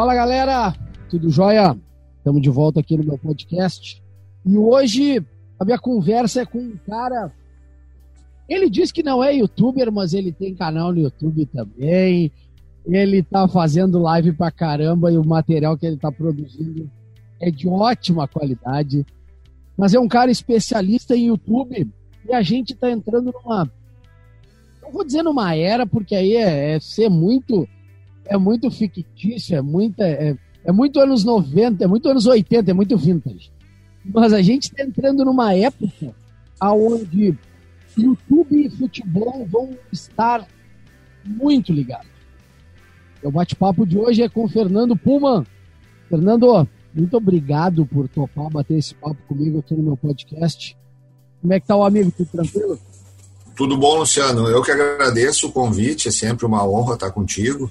Fala galera, tudo jóia? Estamos de volta aqui no meu podcast. E hoje a minha conversa é com um cara. Ele diz que não é youtuber, mas ele tem canal no YouTube também. Ele tá fazendo live pra caramba e o material que ele tá produzindo é de ótima qualidade. Mas é um cara especialista em YouTube e a gente tá entrando numa. Não vou dizer numa era, porque aí é, é ser muito. É muito fictício, é, muita, é, é muito anos 90, é muito anos 80, é muito vintage. Mas a gente está entrando numa época onde YouTube e futebol vão estar muito ligados. O bate-papo de hoje é com Fernando Pullman. Fernando, muito obrigado por topar bater esse papo comigo aqui no meu podcast. Como é que tá o amigo? Tudo tranquilo? Tudo bom, Luciano. Eu que agradeço o convite. É sempre uma honra estar contigo.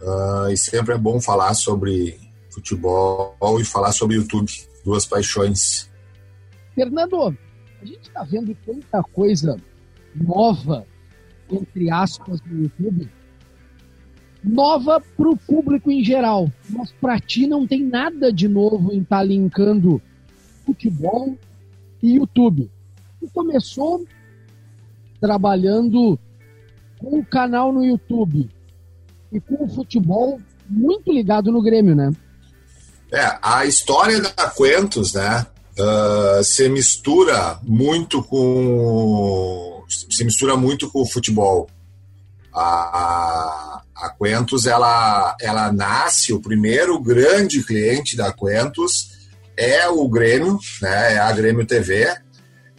Uh, e sempre é bom falar sobre futebol e falar sobre YouTube. Duas paixões. Fernando, a gente está vendo tanta coisa nova, entre aspas, no YouTube nova para o público em geral. Mas para ti não tem nada de novo em estar tá linkando futebol e YouTube. Tu começou trabalhando com o canal no YouTube e com o futebol muito ligado no Grêmio, né? É, a história da Quentos, né, uh, se mistura muito com se mistura muito com o futebol. A, a Quentus ela, ela nasce, o primeiro grande cliente da Quentus é o Grêmio, né, é a Grêmio TV,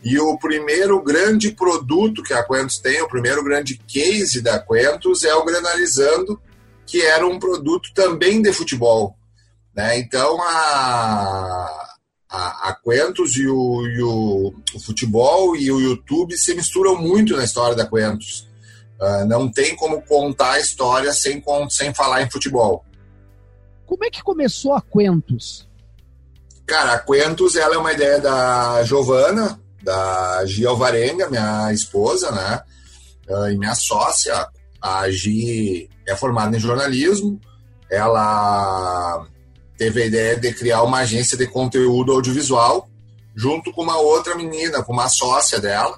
e o primeiro grande produto que a Quentus tem, o primeiro grande case da Quentus é o Granalizando, que era um produto também de futebol. Né? Então a, a, a Quentus e, o, e o, o futebol e o YouTube se misturam muito na história da Quentus. Uh, não tem como contar a história sem, sem falar em futebol. Como é que começou a Quentus? Cara, a Quentus ela é uma ideia da Giovana, da Gi Alvarenga, minha esposa, né? Uh, e minha sócia. A Gi é formada em jornalismo. Ela teve a ideia de criar uma agência de conteúdo audiovisual junto com uma outra menina, com uma sócia dela.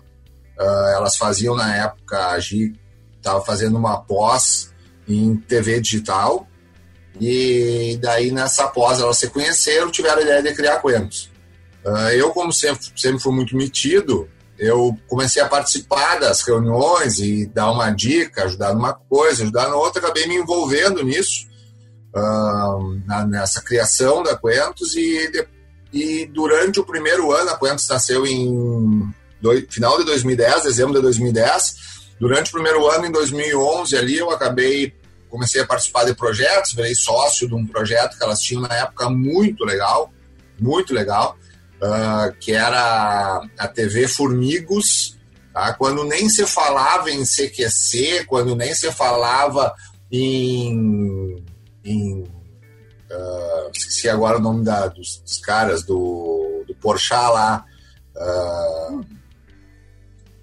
Uh, elas faziam na época, a Gi estava fazendo uma pós em TV digital. E daí nessa pós elas se conheceram, tiveram a ideia de criar Quentos. Uh, eu, como sempre, sempre fui muito metido, eu comecei a participar das reuniões e dar uma dica, ajudar numa coisa, ajudar na outra, acabei me envolvendo nisso, na, nessa criação da Quentos e, e durante o primeiro ano, a Quentos nasceu em final de 2010, dezembro de 2010, Durante o primeiro ano, em 2011, ali eu acabei, comecei a participar de projetos, virei sócio de um projeto que elas tinham na época muito legal, muito legal, uh, que era a TV Formigos, tá? quando nem se falava em CQC, quando nem se falava em. em uh, esqueci agora o nome da, dos, dos caras, do, do Porchat lá. Uh,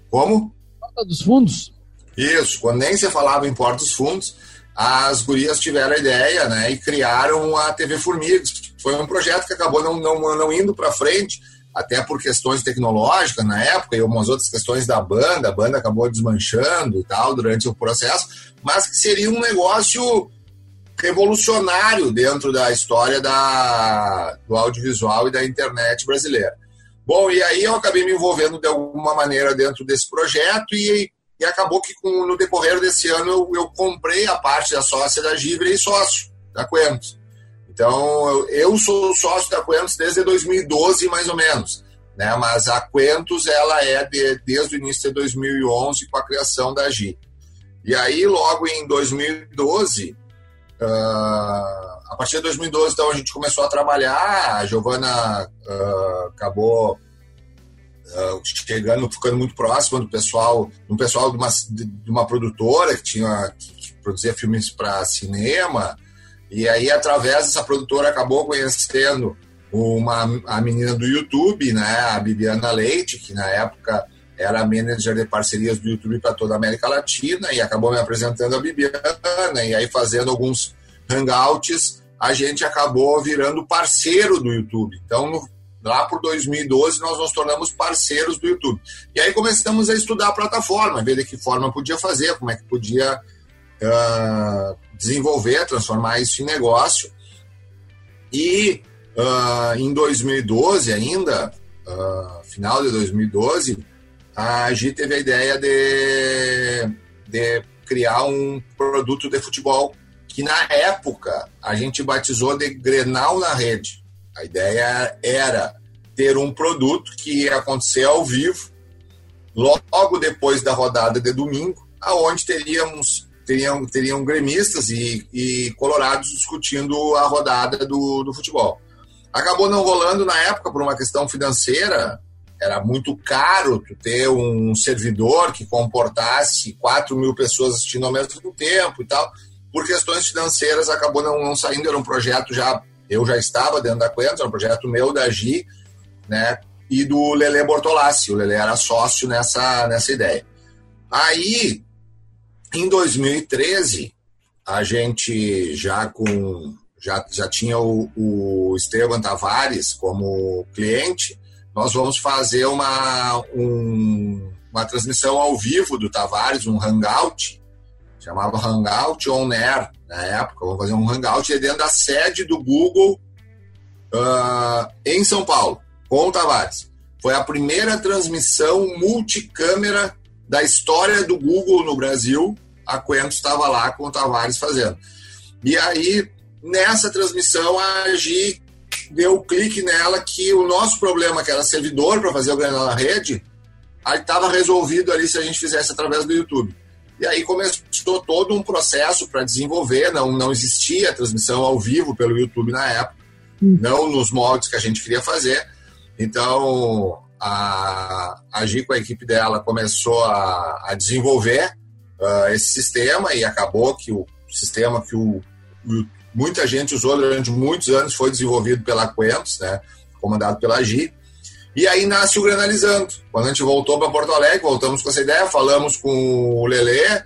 como? Porta dos Fundos? Isso, quando nem se falava em Porta dos Fundos, as gurias tiveram a ideia né, e criaram a TV Formigos. Foi um projeto que acabou não, não, não indo para frente, até por questões tecnológicas na época e algumas outras questões da banda. A banda acabou desmanchando e tal durante o processo, mas que seria um negócio revolucionário dentro da história da, do audiovisual e da internet brasileira. Bom, e aí eu acabei me envolvendo de alguma maneira dentro desse projeto e, e acabou que com, no decorrer desse ano eu, eu, comprei a parte da sócia da Givre e sócio da Quentos. Então eu, eu sou sócio da Quentos desde 2012 mais ou menos, né? Mas a Quentos ela é de, desde o início de 2011 com a criação da Gi. E aí logo em 2012 uh, a partir de 2012, então, a gente começou a trabalhar, a Giovana uh, acabou uh, chegando, ficando muito próxima do pessoal, do pessoal de uma, de uma produtora que tinha que produzia filmes para cinema, e aí através dessa produtora acabou conhecendo uma a menina do YouTube, né, a Bibiana Leite, que na época era manager de parcerias do YouTube para toda a América Latina e acabou me apresentando a Bibiana e aí fazendo alguns hangouts a gente acabou virando parceiro do YouTube. Então, no, lá por 2012, nós nos tornamos parceiros do YouTube. E aí começamos a estudar a plataforma, ver de que forma podia fazer, como é que podia uh, desenvolver, transformar isso em negócio. E uh, em 2012 ainda, uh, final de 2012, a Gi teve a ideia de, de criar um produto de futebol que na época a gente batizou de Grenal na rede. A ideia era ter um produto que ia acontecer ao vivo, logo depois da rodada de domingo, aonde teríamos teriam, teriam gremistas e, e colorados discutindo a rodada do, do futebol. Acabou não rolando na época por uma questão financeira, era muito caro tu ter um servidor que comportasse 4 mil pessoas assistindo ao mesmo tempo e tal. Por questões financeiras, acabou não, não saindo. Era um projeto já. Eu já estava dentro da era um projeto meu, da Gi, né? E do Lele Bortolassi. O Lele era sócio nessa, nessa ideia. Aí, em 2013, a gente já com. Já, já tinha o, o Esteban Tavares como cliente, nós vamos fazer uma, um, uma transmissão ao vivo do Tavares, um hangout, chamava Hangout On Air na época. Vamos fazer um hangout dentro da sede do Google uh, em São Paulo, com o Tavares. Foi a primeira transmissão multicâmera da história do Google no Brasil. A Quento estava lá com o Tavares fazendo. E aí, nessa transmissão, a Gi deu clique nela que o nosso problema, que era servidor para fazer o Granal na rede, estava resolvido ali se a gente fizesse através do YouTube. E aí começou todo um processo para desenvolver, não, não existia transmissão ao vivo pelo YouTube na época, hum. não nos moldes que a gente queria fazer. Então, a, a Gi com a equipe dela começou a, a desenvolver uh, esse sistema e acabou que o sistema que o, o muita gente usou durante muitos anos, foi desenvolvido pela Quentos, né, comandado pela Gi. E aí nasce o Granalizando. Quando a gente voltou para Porto Alegre, voltamos com essa ideia, falamos com o Lelê,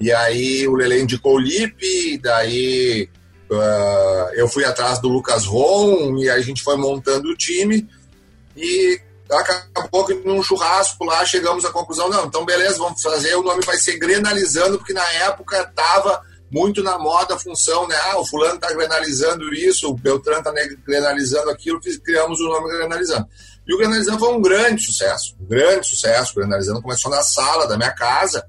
e aí o Lelê indicou o Lipe, daí uh, eu fui atrás do Lucas Ron, e a gente foi montando o time, e acabou que num churrasco lá chegamos à conclusão, não, então beleza, vamos fazer, o nome vai ser Grenalizando, porque na época estava muito na moda a função, né? Ah, o fulano está granalizando isso, o Beltrán está granalizando aquilo, criamos o nome Granalizando. E o Granalizando foi um grande sucesso, um grande sucesso. O Granalizando começou na sala da minha casa.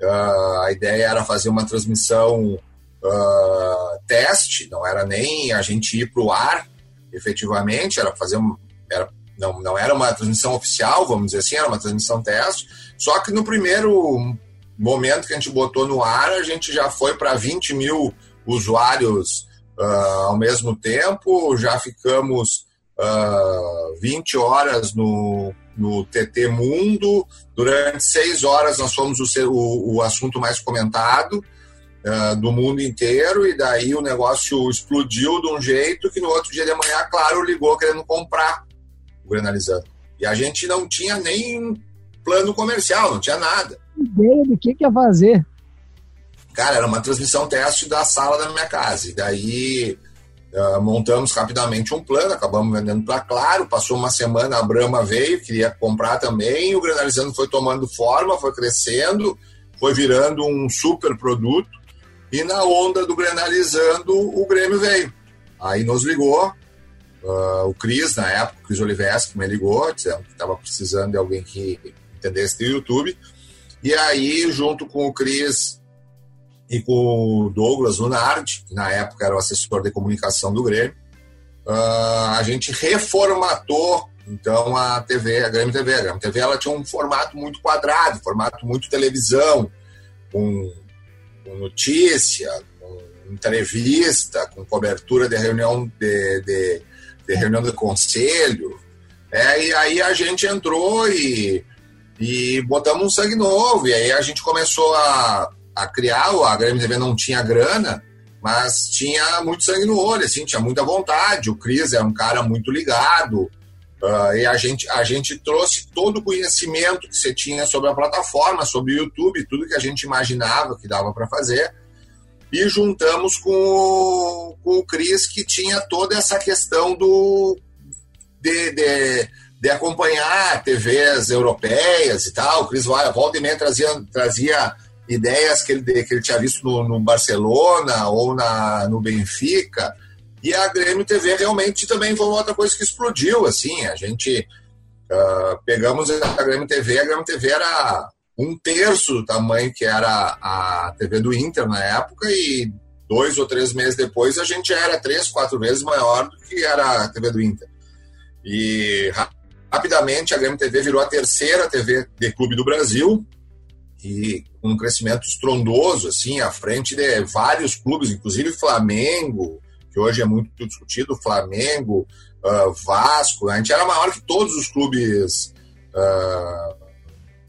Uh, a ideia era fazer uma transmissão uh, teste, não era nem a gente ir para o ar, efetivamente, era fazer um, era, não, não era uma transmissão oficial, vamos dizer assim, era uma transmissão teste. Só que no primeiro momento que a gente botou no ar, a gente já foi para 20 mil usuários uh, ao mesmo tempo, já ficamos uh, 20 horas no, no TT Mundo, durante seis horas nós fomos o, o, o assunto mais comentado uh, do mundo inteiro, e daí o negócio explodiu de um jeito que no outro dia de manhã, claro, ligou querendo comprar Granalizando. E a gente não tinha nem plano comercial, não tinha nada ideia do que, que ia fazer. Cara, era uma transmissão teste da sala da minha casa. E daí uh, montamos rapidamente um plano, acabamos vendendo para Claro. Passou uma semana, a Brahma veio, queria comprar também. o Granalizando foi tomando forma, foi crescendo, foi virando um super produto. E na onda do Granalizando, o Grêmio veio. Aí nos ligou, uh, o Cris, na época, o Cris Oliveschi me ligou, dizendo que estava precisando de alguém que entendesse do YouTube. E aí, junto com o Cris e com o Douglas Lunardi, que na época era o assessor de comunicação do Grêmio, uh, a gente reformatou então a TV, a Grêmio TV. A Grêmio TV ela tinha um formato muito quadrado, formato muito televisão, com, com notícia, entrevista, com cobertura de reunião de, de, de reunião de conselho. É, e aí a gente entrou e e botamos um sangue novo. E aí a gente começou a, a criar, a Grêmio TV não tinha grana, mas tinha muito sangue no olho, assim, tinha muita vontade. O Cris é um cara muito ligado. Uh, e a gente, a gente trouxe todo o conhecimento que você tinha sobre a plataforma, sobre o YouTube, tudo que a gente imaginava que dava para fazer. E juntamos com o, com o Cris, que tinha toda essa questão do de, de, de acompanhar TVs europeias e tal. O Cris volta e meia trazia, trazia ideias que ele, que ele tinha visto no, no Barcelona ou na, no Benfica. E a Grêmio TV realmente também foi outra coisa que explodiu, assim, a gente uh, pegamos a Grêmio TV, a Grêmio TV era um terço do tamanho que era a TV do Inter na época e dois ou três meses depois a gente era três, quatro vezes maior do que era a TV do Inter. E rapidamente a Grêmio TV virou a terceira TV de clube do Brasil e com um crescimento estrondoso, assim, à frente de vários clubes, inclusive Flamengo, que hoje é muito discutido, Flamengo, uh, Vasco, a gente era maior que todos os clubes uh,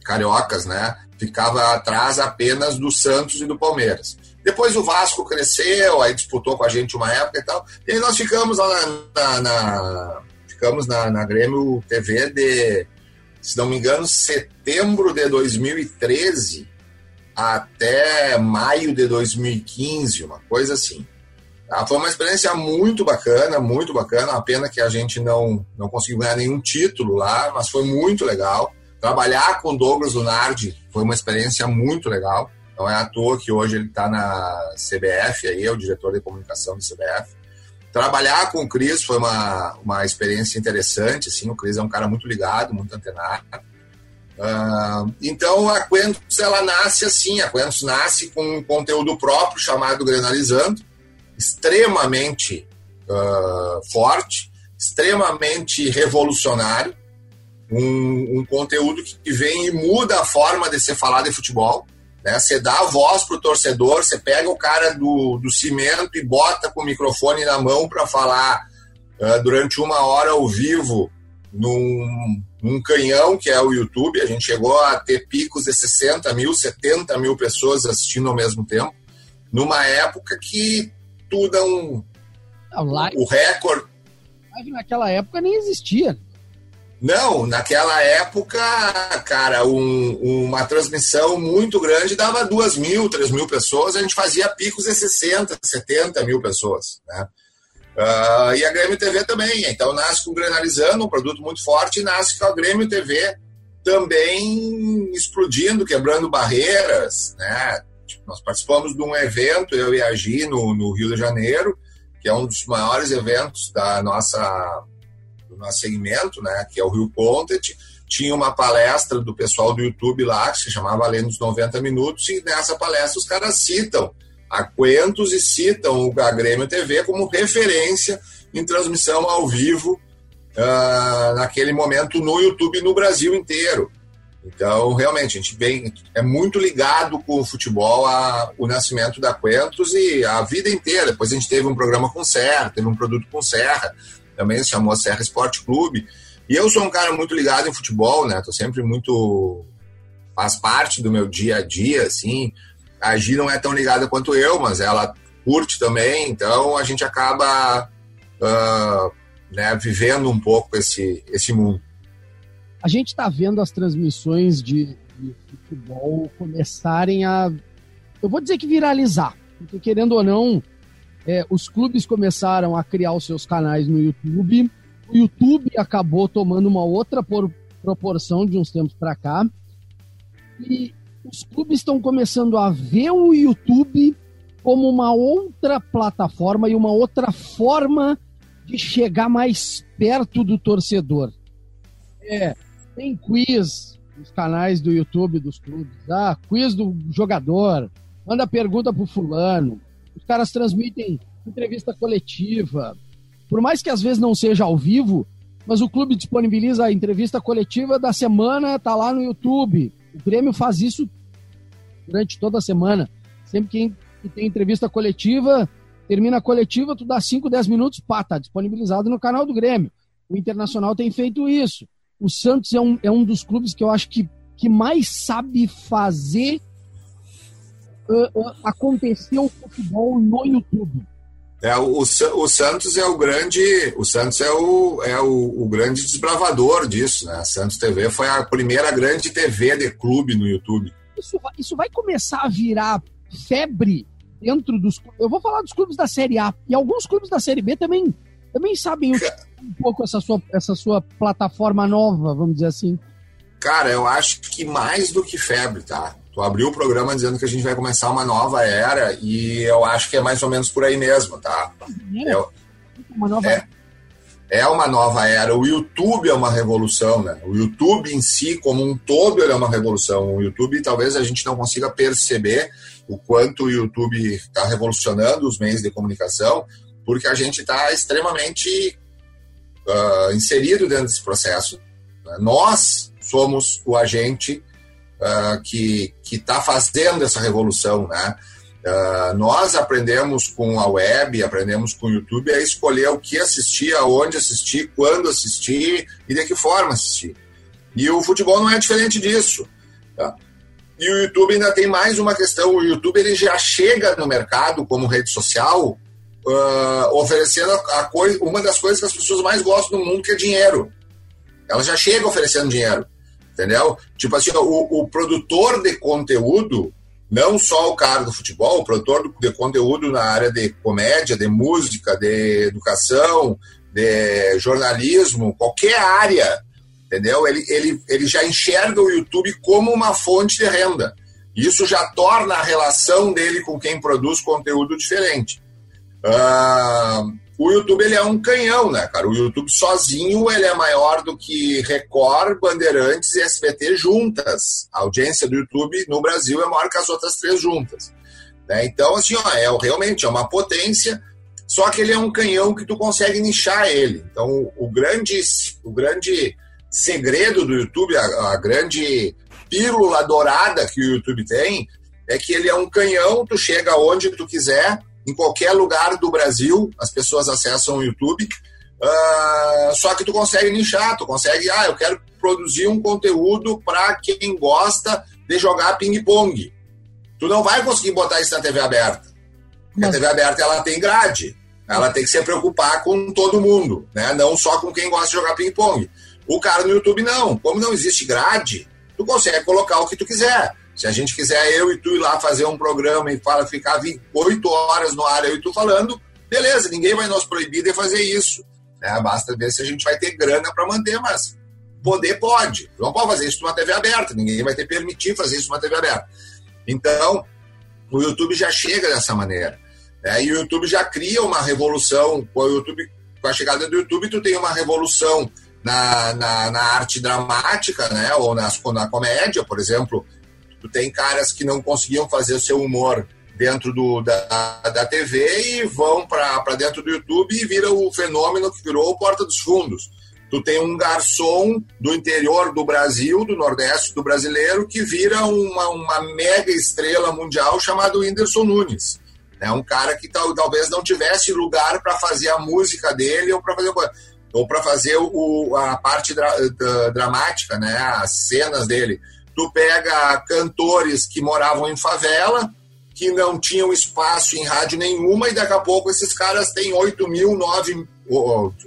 cariocas, né? Ficava atrás apenas do Santos e do Palmeiras. Depois o Vasco cresceu, aí disputou com a gente uma época e tal. E nós ficamos lá na, na, na ficamos na, na Grêmio TV de, se não me engano, setembro de 2013 até maio de 2015, uma coisa assim. Tá? Foi uma experiência muito bacana, muito bacana. A pena que a gente não, não conseguiu ganhar nenhum título lá, mas foi muito legal. Trabalhar com Douglas Lunardi foi uma experiência muito legal. Não é à toa que hoje ele está na CBF, aí é o diretor de comunicação do CBF. Trabalhar com o Cris foi uma, uma experiência interessante. Assim, o Cris é um cara muito ligado, muito antenado. Uh, então a Quentus ela nasce assim, a Quentus nasce com um conteúdo próprio chamado Granalizando, extremamente uh, forte, extremamente revolucionário, um, um, conteúdo que vem e muda a forma de se falar de futebol. Né? Você dá a voz para o torcedor, você pega o cara do, do cimento e bota com o microfone na mão para falar uh, durante uma hora ao vivo num, num, canhão que é o YouTube. A gente chegou a ter picos de 60 mil, 70 mil pessoas assistindo ao mesmo tempo, numa época que tudo é um. Não, live, o recorde. Live naquela época nem existia. Não, naquela época, cara, um, uma transmissão muito grande dava duas mil, três mil pessoas, a gente fazia picos de 60, 70 mil pessoas, né? Uh, e a Grêmio TV também, então nasce com o Granalizando, um produto muito forte, e nasce com a Grêmio TV também explodindo, quebrando barreiras, né? Tipo, nós participamos de um evento, eu e a Gi, no, no Rio de Janeiro, que é um dos maiores eventos da nossa nosso segmento, né, que é o Rio Content, tinha uma palestra do pessoal do YouTube lá, que se chamava Além dos 90 Minutos, e nessa palestra os caras citam a Quentos e citam o Grêmio TV como referência em transmissão ao vivo uh, naquele momento no YouTube no Brasil inteiro. Então, realmente, a gente vem, é muito ligado com o futebol, a, o nascimento da Quentos e a vida inteira. Depois a gente teve um programa com Serra, teve um produto com Serra também se chamou Serra Esporte Clube. E eu sou um cara muito ligado em futebol, né? Tô sempre muito. faz parte do meu dia a dia, assim. A Gi não é tão ligada quanto eu, mas ela curte também, então a gente acaba uh, né, vivendo um pouco esse, esse mundo. A gente está vendo as transmissões de, de futebol começarem a. Eu vou dizer que viralizar, porque querendo ou não, é, os clubes começaram a criar os seus canais no YouTube. O YouTube acabou tomando uma outra por, proporção de uns tempos para cá. E os clubes estão começando a ver o YouTube como uma outra plataforma e uma outra forma de chegar mais perto do torcedor. É, tem quiz nos canais do YouTube dos clubes, ah, quiz do jogador, manda pergunta pro fulano, os caras transmitem entrevista coletiva. Por mais que às vezes não seja ao vivo, mas o clube disponibiliza a entrevista coletiva da semana, tá lá no YouTube. O Grêmio faz isso durante toda a semana. Sempre que tem entrevista coletiva, termina a coletiva, tu dá 5, 10 minutos, pá, tá disponibilizado no canal do Grêmio. O Internacional tem feito isso. O Santos é um, é um dos clubes que eu acho que, que mais sabe fazer uh, uh, acontecer o futebol no YouTube. É, o, o, Santos é o grande, o Santos é o, é o, o, grande desbravador disso, né? A Santos TV foi a primeira grande TV de clube no YouTube. Isso, isso vai começar a virar febre dentro dos. Eu vou falar dos clubes da Série A. E alguns clubes da Série B também, também sabem um pouco essa sua, essa sua plataforma nova, vamos dizer assim. Cara, eu acho que mais do que febre, tá? Tu abriu o programa dizendo que a gente vai começar uma nova era e eu acho que é mais ou menos por aí mesmo, tá? É, uma nova é, é uma nova era. O YouTube é uma revolução, né? O YouTube em si, como um todo, ele é uma revolução. O YouTube, talvez a gente não consiga perceber o quanto o YouTube está revolucionando os meios de comunicação, porque a gente está extremamente uh, inserido dentro desse processo. Né? Nós somos o agente uh, que está fazendo essa revolução, né? Uh, nós aprendemos com a web, aprendemos com o YouTube a escolher o que assistir, aonde assistir, quando assistir e de que forma assistir. E o futebol não é diferente disso. Tá? E o YouTube ainda tem mais uma questão: o YouTube ele já chega no mercado como rede social uh, oferecendo a coisa, uma das coisas que as pessoas mais gostam no mundo, que é dinheiro. Ela já chega oferecendo dinheiro, entendeu? Tipo assim, o, o produtor de conteúdo, não só o cara do futebol, o produtor de conteúdo na área de comédia, de música, de educação, de jornalismo, qualquer área, entendeu? Ele, ele, ele já enxerga o YouTube como uma fonte de renda. Isso já torna a relação dele com quem produz conteúdo diferente. Uh, o YouTube ele é um canhão, né, cara? O YouTube sozinho ele é maior do que Record, Bandeirantes e SBT juntas. A audiência do YouTube no Brasil é maior que as outras três juntas. Né? Então, assim, ó, é realmente é uma potência, só que ele é um canhão que tu consegue nichar ele. Então, o grande, o grande segredo do YouTube, a, a grande pílula dourada que o YouTube tem, é que ele é um canhão, tu chega onde tu quiser, em qualquer lugar do Brasil, as pessoas acessam o YouTube. Uh, só que tu consegue nichar, tu consegue, ah, eu quero produzir um conteúdo para quem gosta de jogar ping-pong. Tu não vai conseguir botar isso na TV aberta. Porque a TV aberta ela tem grade. Ela tem que se preocupar com todo mundo, né? não só com quem gosta de jogar ping-pong. O cara no YouTube não. Como não existe grade, tu consegue colocar o que tu quiser. Se a gente quiser eu e tu ir lá fazer um programa e fala, ficar 8 horas no ar eu e tu falando, beleza, ninguém vai nos proibir de fazer isso. Né? Basta ver se a gente vai ter grana para manter, mas poder pode. Não pode fazer isso numa TV aberta, ninguém vai ter permitir fazer isso numa TV aberta. Então, o YouTube já chega dessa maneira. Né? E o YouTube já cria uma revolução. Com, YouTube, com a chegada do YouTube, tu tem uma revolução na, na, na arte dramática, né? ou nas, na comédia, por exemplo Tu tem caras que não conseguiam fazer o seu humor dentro do, da, da TV e vão para dentro do YouTube e vira o fenômeno que virou Porta dos Fundos. Tu tem um garçom do interior do Brasil, do Nordeste do brasileiro, que vira uma, uma mega estrela mundial chamado Whindersson Nunes. É um cara que tal, talvez não tivesse lugar para fazer a música dele ou para fazer ou para fazer o, a parte dra, dramática, né, as cenas dele tu pega cantores que moravam em favela, que não tinham espaço em rádio nenhuma, e daqui a pouco esses caras têm 8 mil, 9,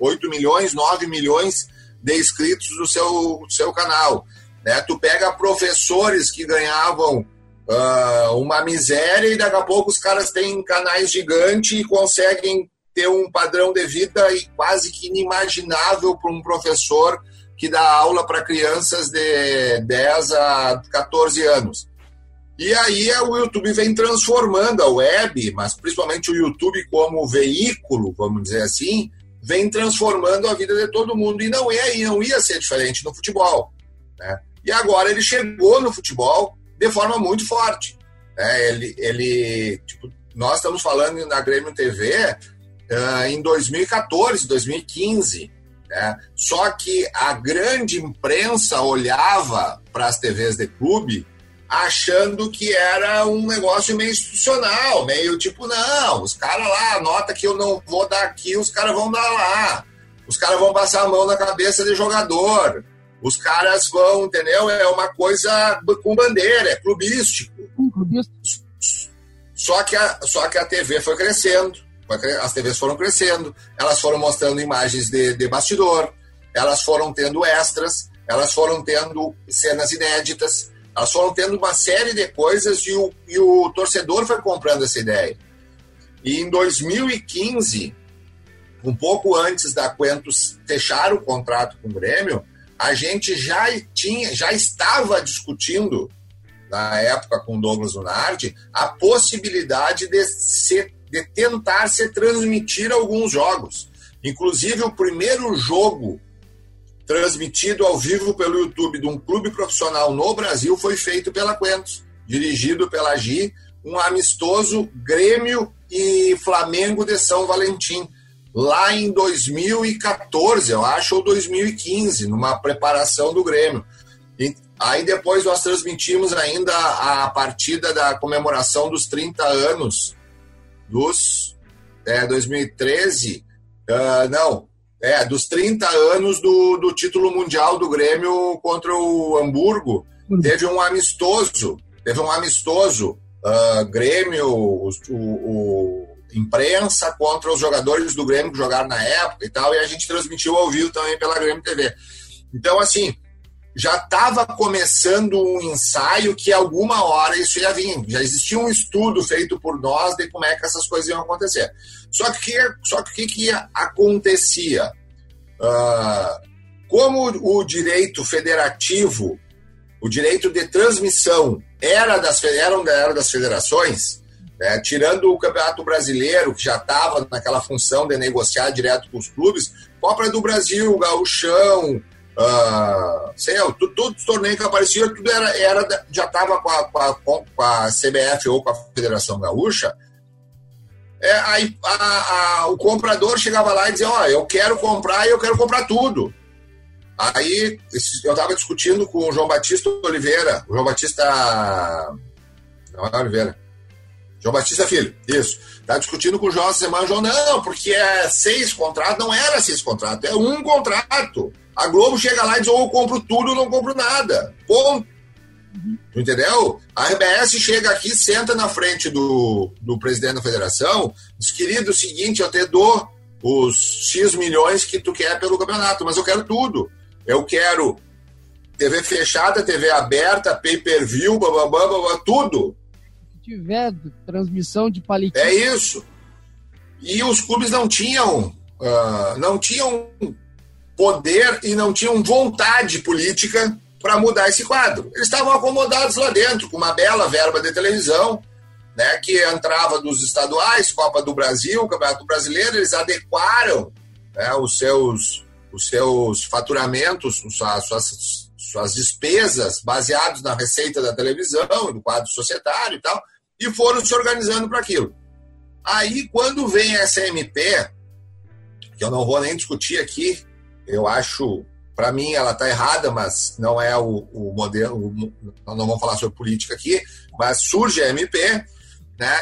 8 milhões, 9 milhões de inscritos no seu, seu canal. Né? Tu pega professores que ganhavam uh, uma miséria e daqui a pouco os caras têm canais gigantes e conseguem ter um padrão de vida quase que inimaginável para um professor que dá aula para crianças de 10 a 14 anos. E aí o YouTube vem transformando a web, mas principalmente o YouTube como veículo, vamos dizer assim, vem transformando a vida de todo mundo. E não é, não ia ser diferente no futebol. Né? E agora ele chegou no futebol de forma muito forte. Né? Ele, ele tipo, nós estamos falando na Grêmio TV uh, em 2014, 2015. Né? Só que a grande imprensa olhava para as TVs de clube achando que era um negócio meio institucional, meio tipo, não, os caras lá, nota que eu não vou dar aqui, os caras vão dar lá. Os caras vão passar a mão na cabeça de jogador. Os caras vão, entendeu? É uma coisa com bandeira, é clubístico. Só que a, só que a TV foi crescendo as TVs foram crescendo, elas foram mostrando imagens de, de bastidor, elas foram tendo extras, elas foram tendo cenas inéditas. Elas foram tendo uma série de coisas e o, e o torcedor foi comprando essa ideia. E em 2015, um pouco antes da Quentos fechar o contrato com o Grêmio, a gente já tinha, já estava discutindo na época com Douglas Lunardi a possibilidade de, se, de tentar se transmitir alguns jogos. Inclusive o primeiro jogo transmitido ao vivo pelo YouTube de um clube profissional no Brasil foi feito pela Quentos, dirigido pela Gi, um amistoso Grêmio e Flamengo de São Valentim lá em 2014, eu acho, ou 2015, numa preparação do Grêmio. E aí depois nós transmitimos ainda a partida da comemoração dos 30 anos dos é, 2013, uh, não, é, dos 30 anos do, do título mundial do Grêmio contra o Hamburgo. Uhum. Teve um amistoso, teve um amistoso, uh, Grêmio, o, o imprensa contra os jogadores do Grêmio que jogaram na época e tal, e a gente transmitiu ao vivo também pela Grêmio TV. Então, assim, já estava começando um ensaio que alguma hora isso ia vir. Já existia um estudo feito por nós de como é que essas coisas iam acontecer. Só que só que o que, acontecia? Uh, como o direito federativo, o direito de transmissão era das, era das federações, é, tirando o Campeonato Brasileiro, que já estava naquela função de negociar direto com os clubes, Copa do Brasil, Gauchão, uh, sei lá, tudo, tudo torneio que aparecia, tudo era, era já estava com a, com, a, com a CBF ou com a Federação Gaúcha. É, aí a, a, o comprador chegava lá e dizia: Ó, oh, eu quero comprar e eu quero comprar tudo. Aí eu estava discutindo com o João Batista Oliveira, o João Batista. Não é Oliveira. João Batista Filho, isso. Está discutindo com o João semana, João, não, porque é seis contratos, não era seis contratos, é um contrato. A Globo chega lá e diz, ou eu compro tudo ou não compro nada. Ponto. Entendeu? A RBS chega aqui, senta na frente do, do presidente da federação, diz, querido, é o seguinte, eu te dou os X milhões que tu quer pelo campeonato, mas eu quero tudo. Eu quero TV fechada, TV aberta, pay-per-view, bababá, babá, tudo tiver transmissão de palitinho. É isso. E os clubes não tinham, uh, não tinham poder e não tinham vontade política para mudar esse quadro. Eles estavam acomodados lá dentro, com uma bela verba de televisão, né, que entrava dos estaduais, Copa do Brasil, Campeonato Brasileiro, eles adequaram né, os, seus, os seus faturamentos, as suas, suas despesas baseados na receita da televisão, do quadro societário e tal, e foram se organizando para aquilo. Aí, quando vem essa MP, que eu não vou nem discutir aqui, eu acho, para mim, ela está errada, mas não é o, o modelo, nós não vamos falar sobre política aqui, mas surge a MP, né?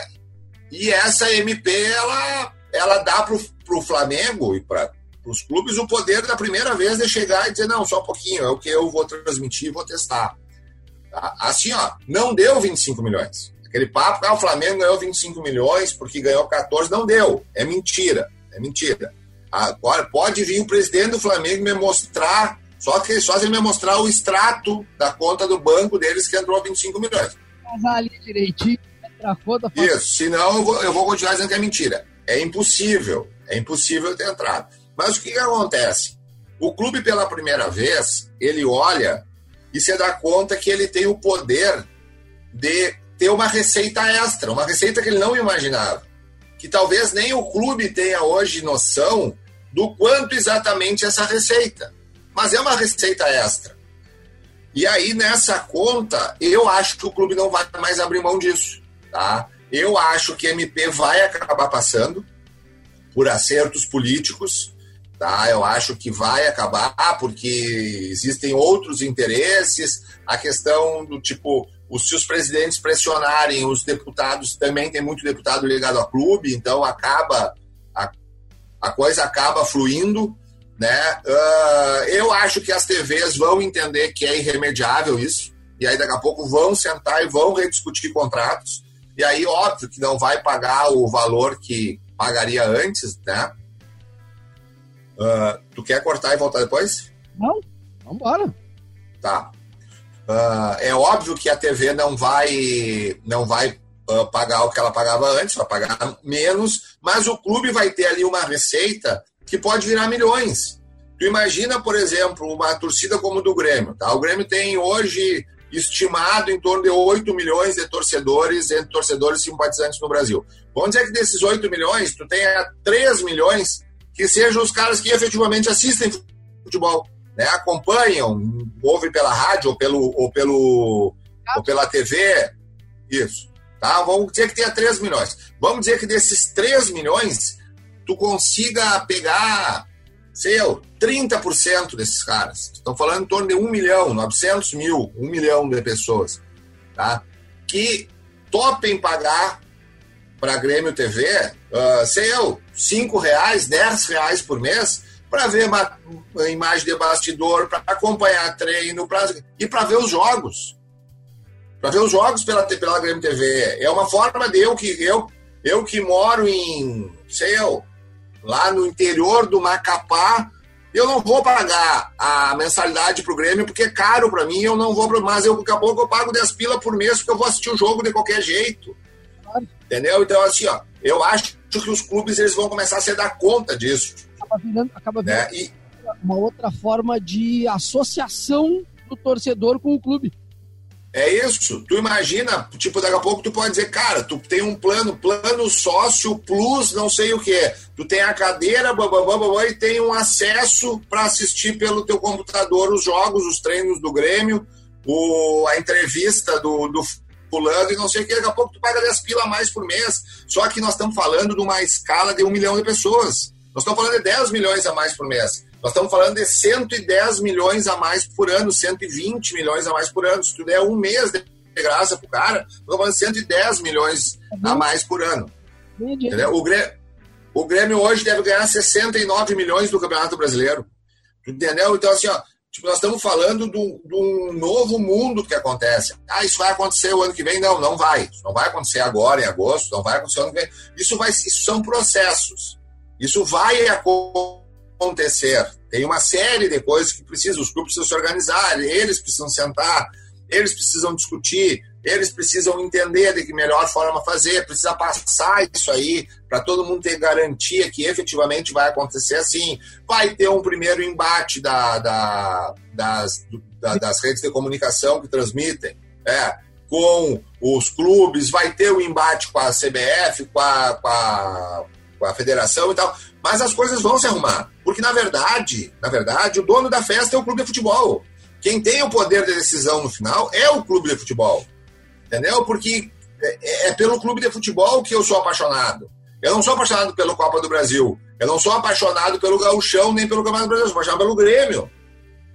E essa MP, ela, ela dá para o Flamengo e para os clubes o poder da primeira vez de chegar e dizer, não, só um pouquinho, é o que eu vou transmitir, vou testar. Tá? Assim, ó, não deu 25 milhões. Aquele papo, ah, o Flamengo ganhou 25 milhões porque ganhou 14, não deu. É mentira, é mentira. Agora, pode vir o presidente do Flamengo me mostrar, só que só se ele me mostrar o extrato da conta do banco deles que entrou 25 milhões. Casar ali direitinho, a conta. Isso, senão eu vou, eu vou continuar dizendo que é mentira. É impossível, é impossível ter entrado. Mas o que, que acontece? O clube, pela primeira vez, ele olha e se dá conta que ele tem o poder de ter uma receita extra, uma receita que ele não imaginava. Que talvez nem o clube tenha hoje noção do quanto exatamente essa receita. Mas é uma receita extra. E aí, nessa conta, eu acho que o clube não vai mais abrir mão disso. Tá? Eu acho que MP vai acabar passando por acertos políticos. Tá? Eu acho que vai acabar porque existem outros interesses. A questão do tipo, os, se os presidentes pressionarem os deputados, também tem muito deputado ligado ao clube, então acaba a, coisa acaba fluindo. Né? Uh, eu acho que as TVs vão entender que é irremediável isso, e aí daqui a pouco vão sentar e vão rediscutir contratos, e aí óbvio que não vai pagar o valor que pagaria antes, né? Uh, tu quer cortar e voltar depois? Não, vamos embora. Tá. Uh, é óbvio que a TV não vai, não vai pagar o que ela pagava antes, vai pagar menos, mas o clube vai ter ali uma receita que pode virar milhões. Tu imagina, por exemplo, uma torcida como a do Grêmio. Tá? O Grêmio tem hoje estimado em torno de 8 milhões de torcedores, entre torcedores simpatizantes no Brasil. Vamos dizer que desses 8 milhões, tu tenha 3 milhões que sejam os caras que efetivamente assistem futebol, né? acompanham, ouvem pela rádio ou, pelo, ou, pelo, ou pela TV. Isso. Tá? Vamos dizer que tenha 3 milhões. Vamos dizer que desses 3 milhões, tu consiga pegar, sei eu, 30% desses caras. Estão falando em torno de 1 milhão, 900 mil, 1 milhão de pessoas, tá? Que topem pagar para Grêmio TV, uh, sei eu, 5 reais, 10 reais por mês, para ver uma, imagem de bastidor, para acompanhar treino pra, e para ver os jogos. Para ver os jogos pela, pela Grêmio TV. É uma forma de eu que, eu, eu que moro em, sei eu, lá no interior do Macapá, eu não vou pagar a mensalidade pro Grêmio porque é caro para mim, eu não vou, mas eu, daqui a pouco eu pago 10 pila por mês porque eu vou assistir o jogo de qualquer jeito. Entendeu? Então, assim, ó, eu acho que os clubes eles vão começar a se dar conta disso. Acaba virando, acaba virando é, e... uma outra forma de associação do torcedor com o clube. É isso. Tu imagina, tipo, daqui a pouco tu pode dizer, cara, tu tem um plano, plano sócio plus, não sei o que. Tu tem a cadeira, bababá, babá, e tem um acesso para assistir pelo teu computador os jogos, os treinos do Grêmio, o, a entrevista do, do fulano e não sei o que. Daqui a pouco tu paga 10 pila a mais por mês. Só que nós estamos falando de uma escala de um milhão de pessoas. Nós estamos falando de 10 milhões a mais por mês. Nós estamos falando de 110 milhões a mais por ano, 120 milhões a mais por ano. Se tu der um mês de graça pro cara, estamos falando de 110 milhões a mais por ano. Entendeu? O, Grêmio, o Grêmio hoje deve ganhar 69 milhões do Campeonato Brasileiro. Entendeu? Então, assim, ó, tipo, nós estamos falando de um novo mundo que acontece. Ah, isso vai acontecer o ano que vem? Não, não vai. Isso não vai acontecer agora, em agosto, não vai acontecer o ano que vem. Isso, vai, isso são processos. Isso vai acontecer acontecer. Tem uma série de coisas que precisam, os grupos precisam se organizar, eles precisam sentar, eles precisam discutir, eles precisam entender de que melhor forma fazer, precisa passar isso aí para todo mundo ter garantia que efetivamente vai acontecer assim. Vai ter um primeiro embate da, da, das, da, das redes de comunicação que transmitem, é, com os clubes, vai ter o um embate com a CBF, com a, com a, com a federação e tal. Mas as coisas vão se arrumar. Porque, na verdade, na verdade, o dono da festa é o clube de futebol. Quem tem o poder de decisão no final é o clube de futebol. Entendeu? Porque é, é pelo clube de futebol que eu sou apaixonado. Eu não sou apaixonado pelo Copa do Brasil. Eu não sou apaixonado pelo Gauchão nem pelo Campeonato Brasileiro. Eu sou apaixonado pelo Grêmio.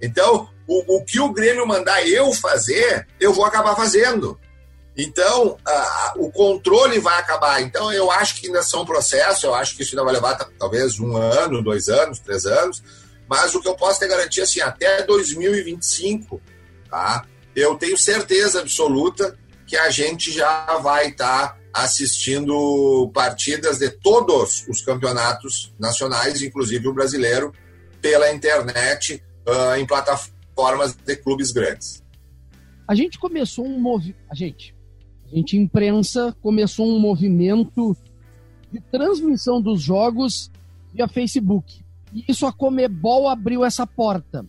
Então, o, o que o Grêmio mandar eu fazer, eu vou acabar fazendo. Então, o controle vai acabar. Então, eu acho que ainda são processos, eu acho que isso ainda vai levar talvez um ano, dois anos, três anos, mas o que eu posso ter garantia, assim, até 2025, tá? eu tenho certeza absoluta que a gente já vai estar tá assistindo partidas de todos os campeonatos nacionais, inclusive o brasileiro, pela internet, uh, em plataformas de clubes grandes. A gente começou um movimento. A gente, a gente, imprensa, começou um movimento de transmissão dos jogos via Facebook. E isso a Comebol abriu essa porta.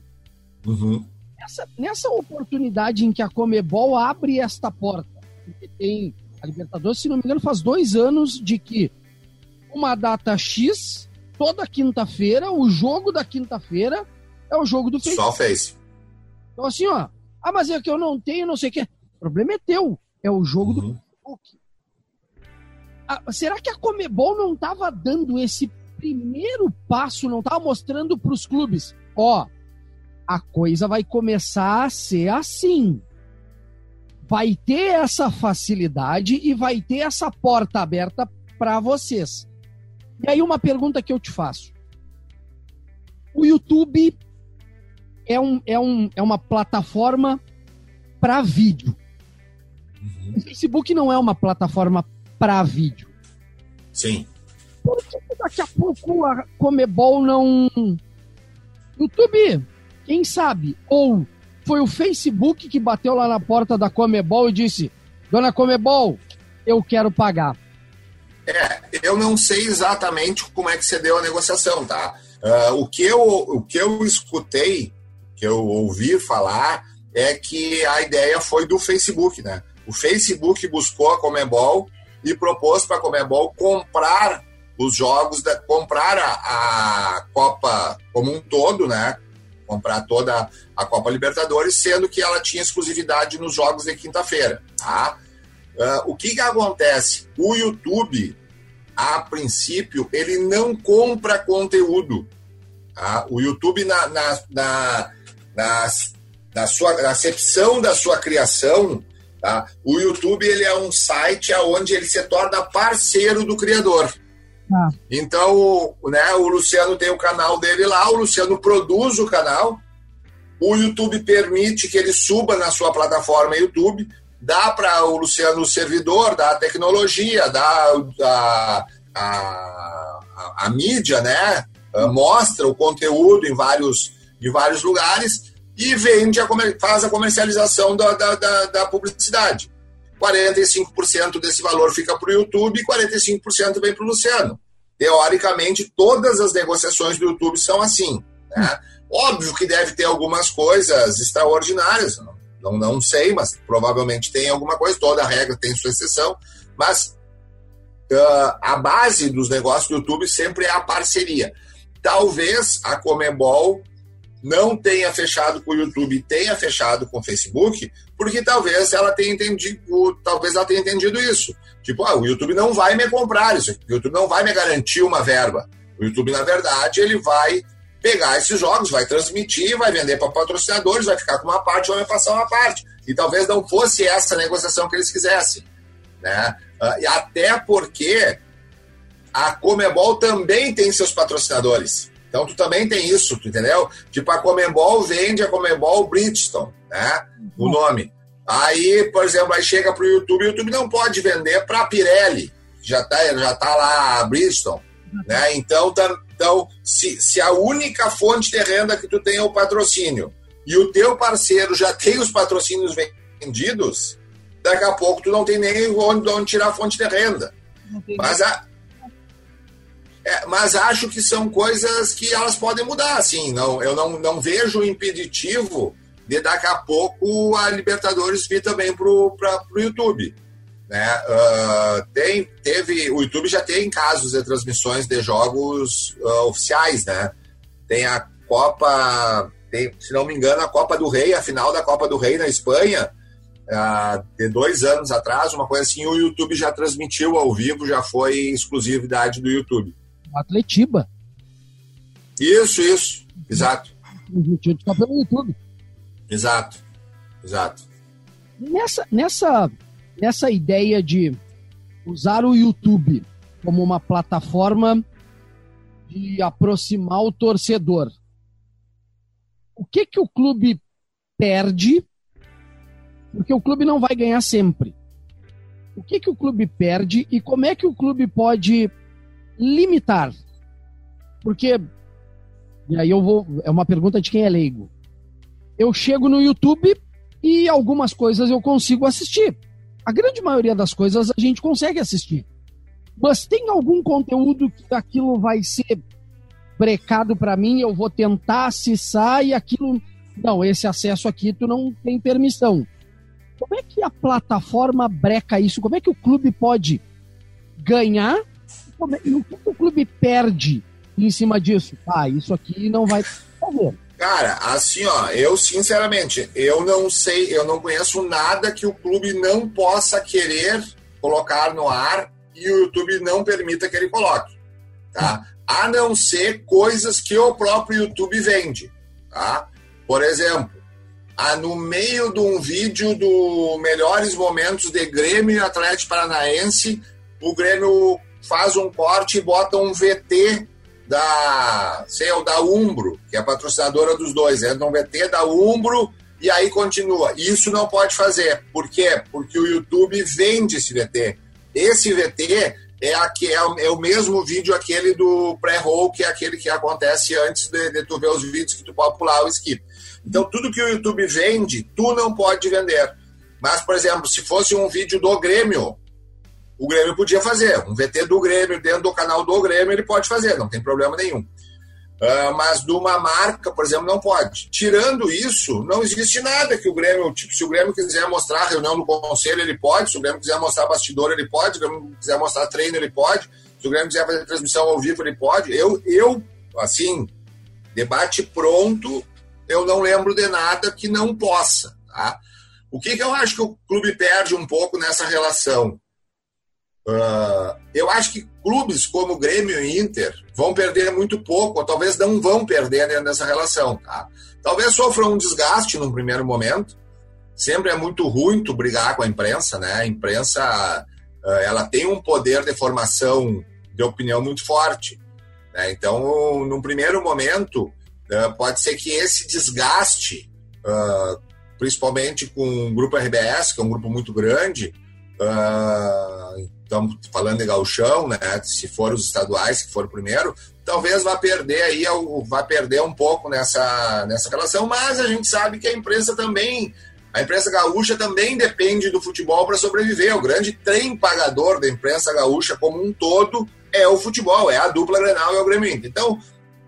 Uhum. Nessa, nessa oportunidade em que a Comebol abre esta porta, porque tem a Libertadores, se não me engano, faz dois anos de que uma data X, toda quinta-feira, o jogo da quinta-feira é o jogo do Facebook. Só Face. Então assim, ó, ah, mas é que eu não tenho, não sei o quê. O problema é teu. É o jogo uhum. do Facebook. Ah, será que a Comebol não estava dando esse primeiro passo, não estava mostrando para os clubes? Ó, a coisa vai começar a ser assim. Vai ter essa facilidade e vai ter essa porta aberta para vocês. E aí, uma pergunta que eu te faço: o YouTube é, um, é, um, é uma plataforma para vídeo. Uhum. O Facebook não é uma plataforma para vídeo. Sim. Por que daqui a pouco a Comebol não. YouTube, quem sabe? Ou foi o Facebook que bateu lá na porta da Comebol e disse: Dona Comebol, eu quero pagar. É, eu não sei exatamente como é que você deu a negociação, tá? Uh, o, que eu, o que eu escutei, que eu ouvi falar, é que a ideia foi do Facebook, né? O Facebook buscou a Comebol e propôs para a Comebol comprar os jogos, da, comprar a, a Copa como um todo, né? Comprar toda a Copa Libertadores, sendo que ela tinha exclusividade nos jogos de quinta-feira, tá? Uh, o que, que acontece? O YouTube, a princípio, ele não compra conteúdo. Tá? O YouTube, na, na, na, na, na sua na acepção da sua criação, tá? o YouTube ele é um site onde ele se torna parceiro do criador. Ah. Então, né, o Luciano tem o canal dele lá, o Luciano produz o canal, o YouTube permite que ele suba na sua plataforma YouTube, dá para o Luciano o servidor, dá a tecnologia, dá a, a, a, a mídia, né? Ah, mostra o conteúdo em vários, em vários lugares e vende a, faz a comercialização da, da, da, da publicidade. 45% desse valor fica para o YouTube e 45% vem para o Luciano. Teoricamente, todas as negociações do YouTube são assim. Né? Óbvio que deve ter algumas coisas extraordinárias, não, não sei, mas provavelmente tem alguma coisa, toda regra tem sua exceção, mas uh, a base dos negócios do YouTube sempre é a parceria. Talvez a Comembol não tenha fechado com o YouTube, tenha fechado com o Facebook, porque talvez ela tenha entendido, talvez ela tenha entendido isso. Tipo, ah, o YouTube não vai me comprar isso, o YouTube não vai me garantir uma verba. O YouTube, na verdade, ele vai pegar esses jogos, vai transmitir, vai vender para patrocinadores, vai ficar com uma parte, vai passar uma parte. E talvez não fosse essa negociação que eles quisessem. Né? Uh, até porque a Comebol também tem seus patrocinadores. Então tu também tem isso, tu entendeu? Tipo, a Comebol vende a Comebol Bridgestone, né? O uhum. nome. Aí, por exemplo, aí chega pro YouTube, o YouTube não pode vender para Pirelli, já tá, já tá lá a Bridgestone, né? Então, tam, então, se, se a única fonte de renda que tu tem é o patrocínio e o teu parceiro já tem os patrocínios vendidos, daqui a pouco tu não tem nem onde, onde tirar a fonte de renda. Mas, a, é, mas acho que são coisas que elas podem mudar, assim. Não, eu não, não vejo impeditivo de daqui a pouco a Libertadores vir também para o YouTube. Né? Uh, tem, teve, o YouTube já tem casos de transmissões de jogos uh, oficiais, né? Tem a Copa, tem, se não me engano, a Copa do Rei, a final da Copa do Rei na Espanha, uh, de dois anos atrás, uma coisa assim, o YouTube já transmitiu ao vivo, já foi exclusividade do YouTube. Atletiba. Isso, isso, exato. Transmitiu pelo YouTube. Exato, exato. Nessa, nessa nessa ideia de usar o YouTube como uma plataforma de aproximar o torcedor. O que que o clube perde? Porque o clube não vai ganhar sempre. O que que o clube perde e como é que o clube pode limitar? Porque e aí eu vou, é uma pergunta de quem é leigo. Eu chego no YouTube e algumas coisas eu consigo assistir a grande maioria das coisas a gente consegue assistir. Mas tem algum conteúdo que aquilo vai ser brecado para mim, eu vou tentar acessar e aquilo. Não, esse acesso aqui tu não tem permissão. Como é que a plataforma breca isso? Como é que o clube pode ganhar? É... E o que o clube perde em cima disso? Ah, isso aqui não vai fazer. Cara, assim, ó, eu sinceramente, eu não sei, eu não conheço nada que o clube não possa querer colocar no ar e o YouTube não permita que ele coloque, tá? A não ser coisas que o próprio YouTube vende, tá? Por exemplo, a, no meio de um vídeo do melhores momentos de Grêmio e Atlético Paranaense, o Grêmio faz um corte e bota um VT da, sei, da Umbro, que é patrocinadora dos dois, entra um VT da Umbro e aí continua. Isso não pode fazer. Por quê? Porque o YouTube vende esse VT. Esse VT é, aqui, é, é o mesmo vídeo aquele do pré-roll, que é aquele que acontece antes de, de, tu ver os vídeos que tu pode pular o skip. Então, tudo que o YouTube vende, tu não pode vender. Mas, por exemplo, se fosse um vídeo do Grêmio, o Grêmio podia fazer. Um VT do Grêmio dentro do canal do Grêmio, ele pode fazer, não tem problema nenhum. Uh, mas de uma marca, por exemplo, não pode. Tirando isso, não existe nada que o Grêmio, tipo, se o Grêmio quiser mostrar reunião do conselho, ele pode. Se o Grêmio quiser mostrar bastidor, ele pode. Se o Grêmio quiser mostrar treino, ele pode. Se o Grêmio quiser fazer transmissão ao vivo, ele pode. Eu, eu assim, debate pronto, eu não lembro de nada que não possa. Tá? O que, que eu acho que o clube perde um pouco nessa relação? Uh, eu acho que clubes como Grêmio e Inter vão perder muito pouco, ou talvez não vão perder dessa relação. Tá? Talvez sofram um desgaste num primeiro momento. Sempre é muito ruim tu brigar com a imprensa, né? A imprensa uh, ela tem um poder de formação de opinião muito forte. Né? Então, num primeiro momento, uh, pode ser que esse desgaste, principalmente com o grupo RBS, que é um grupo muito grande, estamos falando de gauchão, né? Se for os estaduais que for o primeiro, talvez vá perder aí, vá perder um pouco nessa, nessa relação, mas a gente sabe que a imprensa também, a imprensa gaúcha também depende do futebol para sobreviver. O grande trem pagador da imprensa gaúcha como um todo é o futebol, é a dupla Grenal e o Grêmio. Então,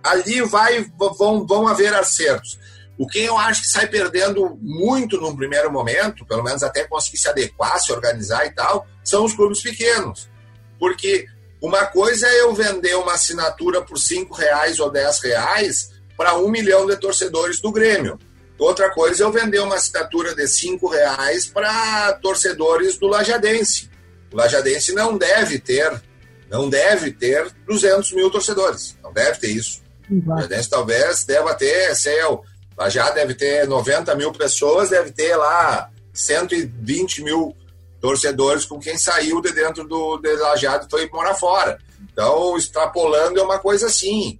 ali vai vão, vão haver acertos. O que eu acho que sai perdendo muito num primeiro momento, pelo menos até conseguir se adequar, se organizar e tal, são os clubes pequenos. Porque uma coisa é eu vender uma assinatura por cinco reais ou dez reais para um milhão de torcedores do Grêmio. Outra coisa é eu vender uma assinatura de cinco reais para torcedores do Lajadense. O Lajadense não deve ter, não deve ter 200 mil torcedores. Não deve ter isso. O Lajadense talvez deva ter, sei eu, já deve ter 90 mil pessoas, deve ter lá 120 mil torcedores com quem saiu de dentro do de Lajeado e foi morar fora. Então, extrapolando é uma coisa assim,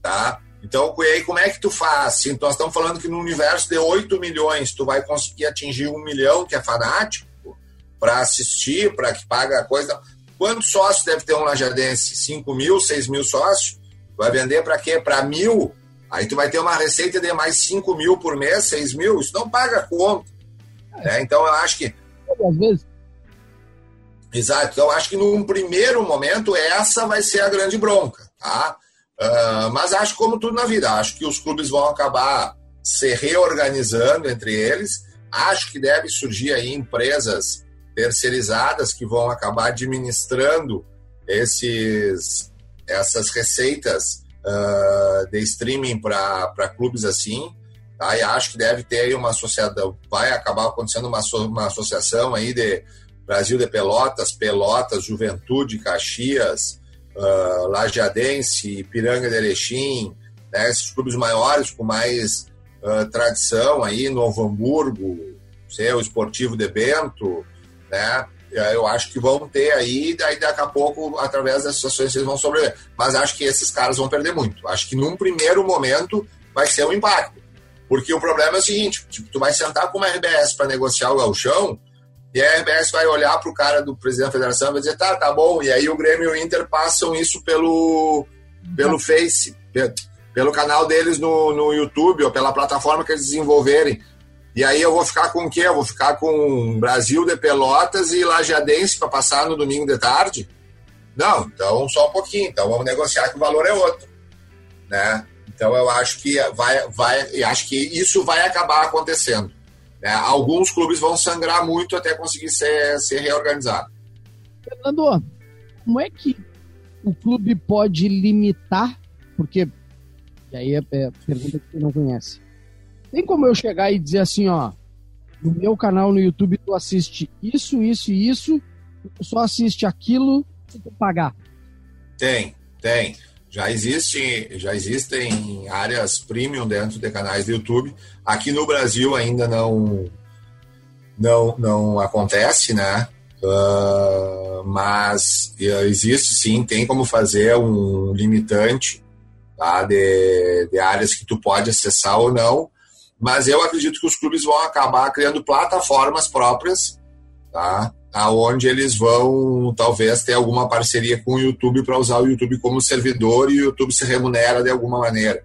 tá? Então, aí como é que tu faz? Então, nós estamos falando que no universo de 8 milhões, tu vai conseguir atingir um milhão que é fanático para assistir, para que paga a coisa. Quantos sócios deve ter um lajadense? 5 mil, 6 mil sócios? Vai vender para quê? Para mil? Aí tu vai ter uma receita de mais 5 mil por mês, 6 mil, isso não paga conta. É. Né? Então eu acho que. Às vezes. Exato. Então eu acho que num primeiro momento essa vai ser a grande bronca. Tá? Uh, mas acho como tudo na vida, acho que os clubes vão acabar se reorganizando entre eles. Acho que deve surgir aí empresas terceirizadas que vão acabar administrando esses, essas receitas uh, de streaming para clubes assim. Tá? E acho que deve ter aí uma associação, vai acabar acontecendo uma, uma associação aí de Brasil de Pelotas, Pelotas, Juventude, Caxias, uh, Lajeadense, Piranga de Erechim, né? esses clubes maiores com mais uh, tradição aí, Novo Hamburgo, sei, o Esportivo de Bento, né? Eu acho que vão ter aí, daí daqui a pouco, através dessas ações, eles vão sobreviver. Mas acho que esses caras vão perder muito. Acho que num primeiro momento vai ser um impacto. Porque o problema é o seguinte: tipo, tu vai sentar com uma RBS para negociar o galchão, e a RBS vai olhar para o cara do presidente da federação e vai dizer, tá, tá bom. E aí o Grêmio e o Inter passam isso pelo, pelo Face, pelo canal deles no, no YouTube ou pela plataforma que eles desenvolverem. E aí eu vou ficar com o quê? Eu vou ficar com Brasil de Pelotas e Lajadense para passar no domingo de tarde? Não, então só um pouquinho. Então vamos negociar que o valor é outro, né? Então eu acho que vai, vai, acho que isso vai acabar acontecendo. Né? Alguns clubes vão sangrar muito até conseguir ser, ser reorganizado. Fernando, como é que o clube pode limitar? Porque e aí é, é pergunta que não conhece tem como eu chegar e dizer assim, ó, no meu canal no YouTube tu assiste isso, isso e isso, tu só assiste aquilo se tu pagar. Tem, tem. Já existe, já existem áreas premium dentro de canais do YouTube. Aqui no Brasil ainda não não, não acontece, né? Uh, mas existe sim, tem como fazer um limitante tá? de, de áreas que tu pode acessar ou não mas eu acredito que os clubes vão acabar criando plataformas próprias, tá? Aonde eles vão talvez ter alguma parceria com o YouTube para usar o YouTube como servidor e o YouTube se remunera de alguma maneira.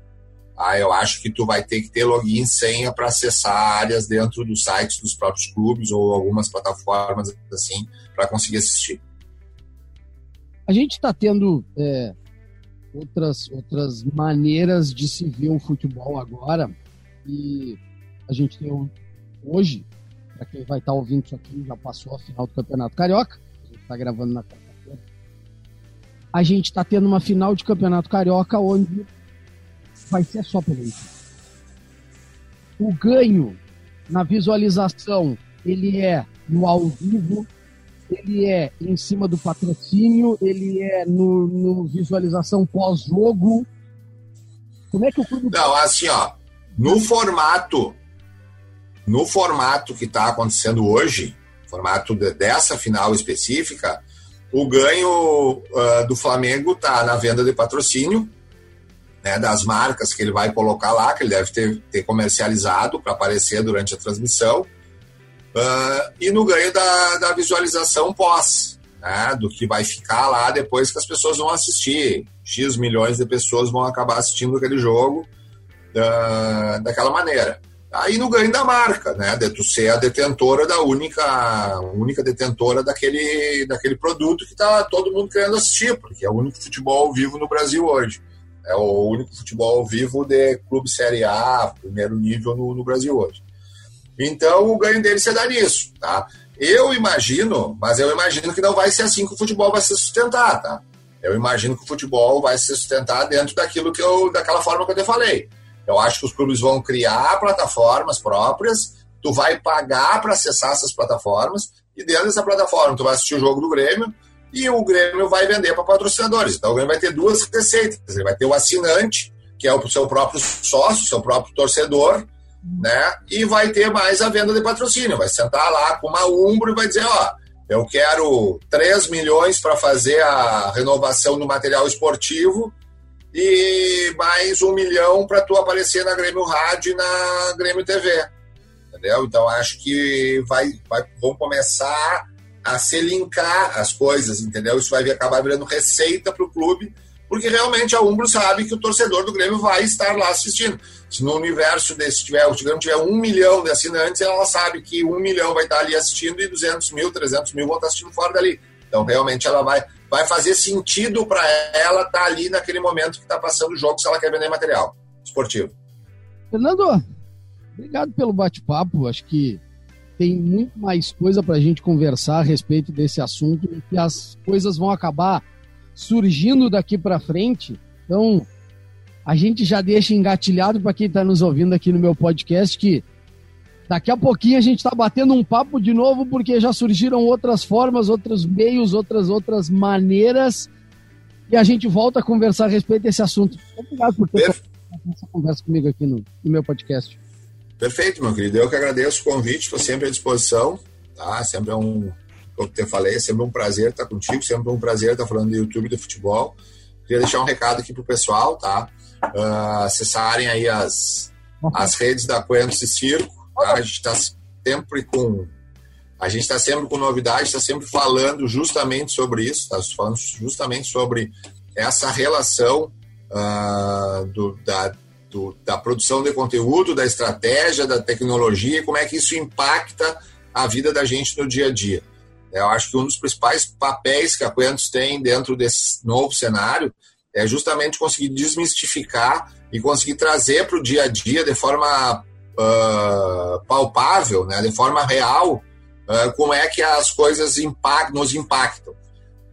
Ah, eu acho que tu vai ter que ter login e senha para acessar áreas dentro dos sites dos próprios clubes ou algumas plataformas assim para conseguir assistir. A gente está tendo é, outras, outras maneiras de se ver o futebol agora e a gente tem hoje, para quem vai estar tá ouvindo isso aqui, já passou a final do Campeonato Carioca, a gente está gravando na quarta-feira. A gente está tendo uma final de Campeonato Carioca onde vai ser só YouTube. O ganho na visualização, ele é no ao vivo, ele é em cima do patrocínio, ele é no, no visualização pós-jogo. Como é que o clube. Não, assim, ó, no formato, no formato que está acontecendo hoje, formato de, dessa final específica, o ganho uh, do Flamengo está na venda de patrocínio, né, das marcas que ele vai colocar lá, que ele deve ter, ter comercializado para aparecer durante a transmissão, uh, e no ganho da, da visualização pós, né, do que vai ficar lá depois que as pessoas vão assistir. X milhões de pessoas vão acabar assistindo aquele jogo uh, daquela maneira. Aí no ganho da marca, né, de tu ser a detentora da única, única detentora daquele, daquele produto que está todo mundo querendo assistir, porque é o único futebol vivo no Brasil hoje. É o único futebol vivo de clube Série A, primeiro nível no, no Brasil hoje. Então o ganho dele se dá nisso, tá? Eu imagino, mas eu imagino que não vai ser assim que o futebol vai se sustentar, tá? Eu imagino que o futebol vai se sustentar dentro daquilo que eu, daquela forma que eu te falei. Eu acho que os clubes vão criar plataformas próprias, tu vai pagar para acessar essas plataformas e dentro dessa plataforma tu vai assistir o jogo do Grêmio, e o Grêmio vai vender para patrocinadores. Então o Grêmio vai ter duas receitas. Ele vai ter o assinante, que é o seu próprio sócio, seu próprio torcedor, né? E vai ter mais a venda de patrocínio. Vai sentar lá com uma Umbro e vai dizer, ó, eu quero 3 milhões para fazer a renovação do material esportivo e mais um milhão para tu aparecer na Grêmio Rádio e na Grêmio TV. Entendeu? Então acho que vai, vai vão começar a se linkar as coisas, entendeu? Isso vai acabar virando receita para o clube, porque realmente a Umbro sabe que o torcedor do Grêmio vai estar lá assistindo. Se no universo desse tiver, o tiver um milhão de assinantes, ela sabe que um milhão vai estar ali assistindo e 200 mil, 300 mil vão estar assistindo fora dali. Então, realmente, ela vai, vai fazer sentido para ela estar ali naquele momento que está passando o jogo, se ela quer vender material esportivo. Fernando, obrigado pelo bate-papo. Acho que tem muito mais coisa para a gente conversar a respeito desse assunto e que as coisas vão acabar surgindo daqui para frente. Então, a gente já deixa engatilhado para quem está nos ouvindo aqui no meu podcast que daqui a pouquinho a gente está batendo um papo de novo porque já surgiram outras formas, outros meios, outras outras maneiras e a gente volta a conversar a respeito desse assunto. Obrigado por ter essa conversa comigo aqui no, no meu podcast. Perfeito, meu querido. Eu que agradeço o convite, estou sempre à disposição. Tá? Sempre é um, como eu te falei, é sempre um prazer estar contigo, sempre um prazer estar falando do YouTube do futebol. Queria deixar um recado aqui pro pessoal, tá? Uh, acessarem aí as, as redes da Coentos e Circo. A gente está sempre com a gente está sempre com novidades, está sempre falando justamente sobre isso, está falando justamente sobre essa relação uh, do, da, do, da produção de conteúdo, da estratégia, da tecnologia e como é que isso impacta a vida da gente no dia a dia. Eu acho que um dos principais papéis que a Quentos tem dentro desse novo cenário é justamente conseguir desmistificar e conseguir trazer para o dia a dia de forma uh, palpável, né, de forma real, uh, como é que as coisas impact, nos impactam.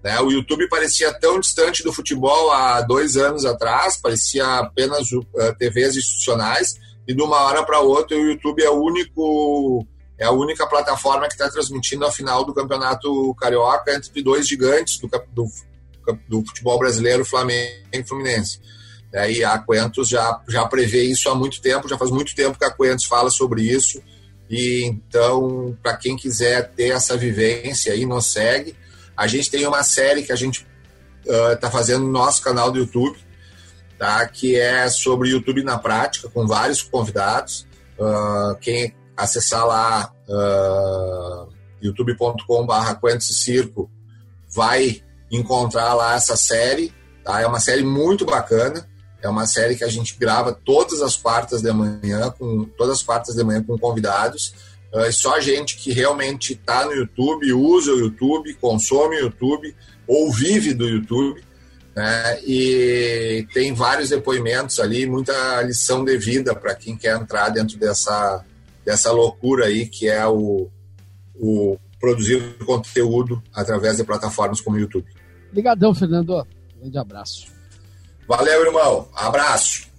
Né? O YouTube parecia tão distante do futebol há dois anos atrás, parecia apenas uh, TVs institucionais, e de uma hora para outra o YouTube é o único é a única plataforma que está transmitindo a final do campeonato carioca entre dois gigantes do, do, do futebol brasileiro, Flamengo e Fluminense. É, e a Quentos já, já prevê isso há muito tempo, já faz muito tempo que a Quentos fala sobre isso. E então, para quem quiser ter essa vivência aí, nos segue. A gente tem uma série que a gente está uh, fazendo no nosso canal do YouTube, tá? que é sobre YouTube na prática, com vários convidados. Uh, quem acessar lá uh, youtube.com.br Circo vai encontrar lá essa série. Tá? É uma série muito bacana. É uma série que a gente grava todas as quartas de manhã, com todas as quartas de manhã com convidados. É só gente que realmente está no YouTube, usa o YouTube, consome o YouTube ou vive do YouTube. Né? E tem vários depoimentos ali, muita lição de vida para quem quer entrar dentro dessa, dessa loucura aí que é o, o produzir conteúdo através de plataformas como o YouTube. Obrigadão, Fernando. Grande abraço. Valeu, irmão. Abraço.